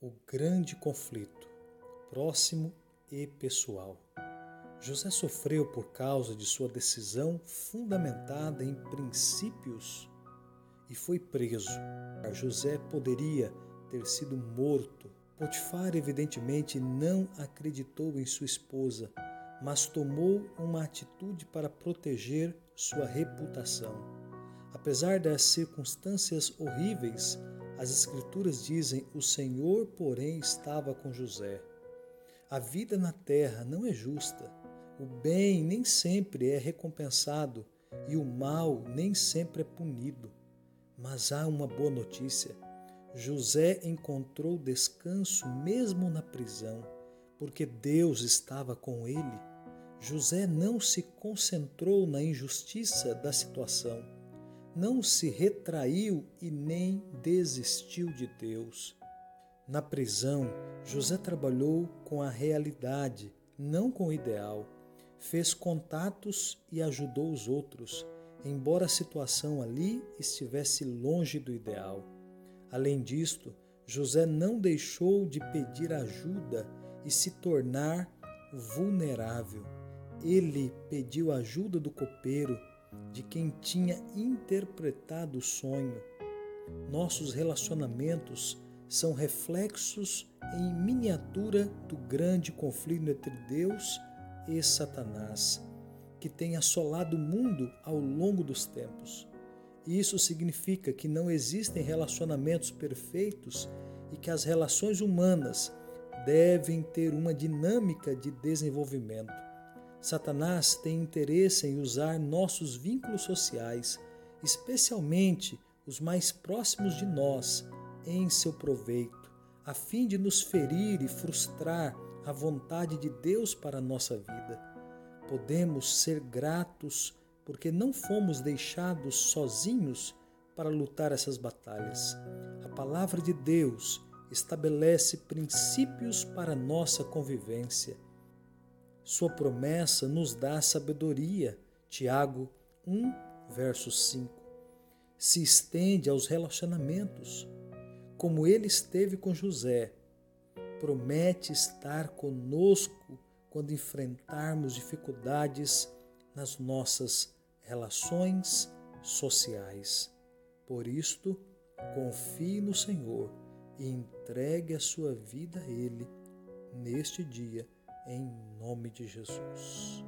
o grande conflito, próximo e pessoal. José sofreu por causa de sua decisão fundamentada em princípios e foi preso. José poderia ter sido morto. Potifar, evidentemente, não acreditou em sua esposa, mas tomou uma atitude para proteger sua reputação. Apesar das circunstâncias horríveis, as Escrituras dizem: O Senhor, porém, estava com José. A vida na terra não é justa. O bem nem sempre é recompensado e o mal nem sempre é punido. Mas há uma boa notícia. José encontrou descanso mesmo na prisão, porque Deus estava com ele. José não se concentrou na injustiça da situação não se retraiu e nem desistiu de Deus. Na prisão, José trabalhou com a realidade, não com o ideal. Fez contatos e ajudou os outros, embora a situação ali estivesse longe do ideal. Além disto, José não deixou de pedir ajuda e se tornar vulnerável. Ele pediu ajuda do copeiro de quem tinha interpretado o sonho. Nossos relacionamentos são reflexos em miniatura do grande conflito entre Deus e Satanás, que tem assolado o mundo ao longo dos tempos. Isso significa que não existem relacionamentos perfeitos e que as relações humanas devem ter uma dinâmica de desenvolvimento. Satanás tem interesse em usar nossos vínculos sociais, especialmente os mais próximos de nós, em seu proveito, a fim de nos ferir e frustrar a vontade de Deus para a nossa vida. Podemos ser gratos porque não fomos deixados sozinhos para lutar essas batalhas. A palavra de Deus estabelece princípios para nossa convivência sua promessa nos dá sabedoria. Tiago 1, verso 5. Se estende aos relacionamentos, como ele esteve com José. Promete estar conosco quando enfrentarmos dificuldades nas nossas relações sociais. Por isto, confie no Senhor e entregue a sua vida a Ele neste dia em nome de Jesus.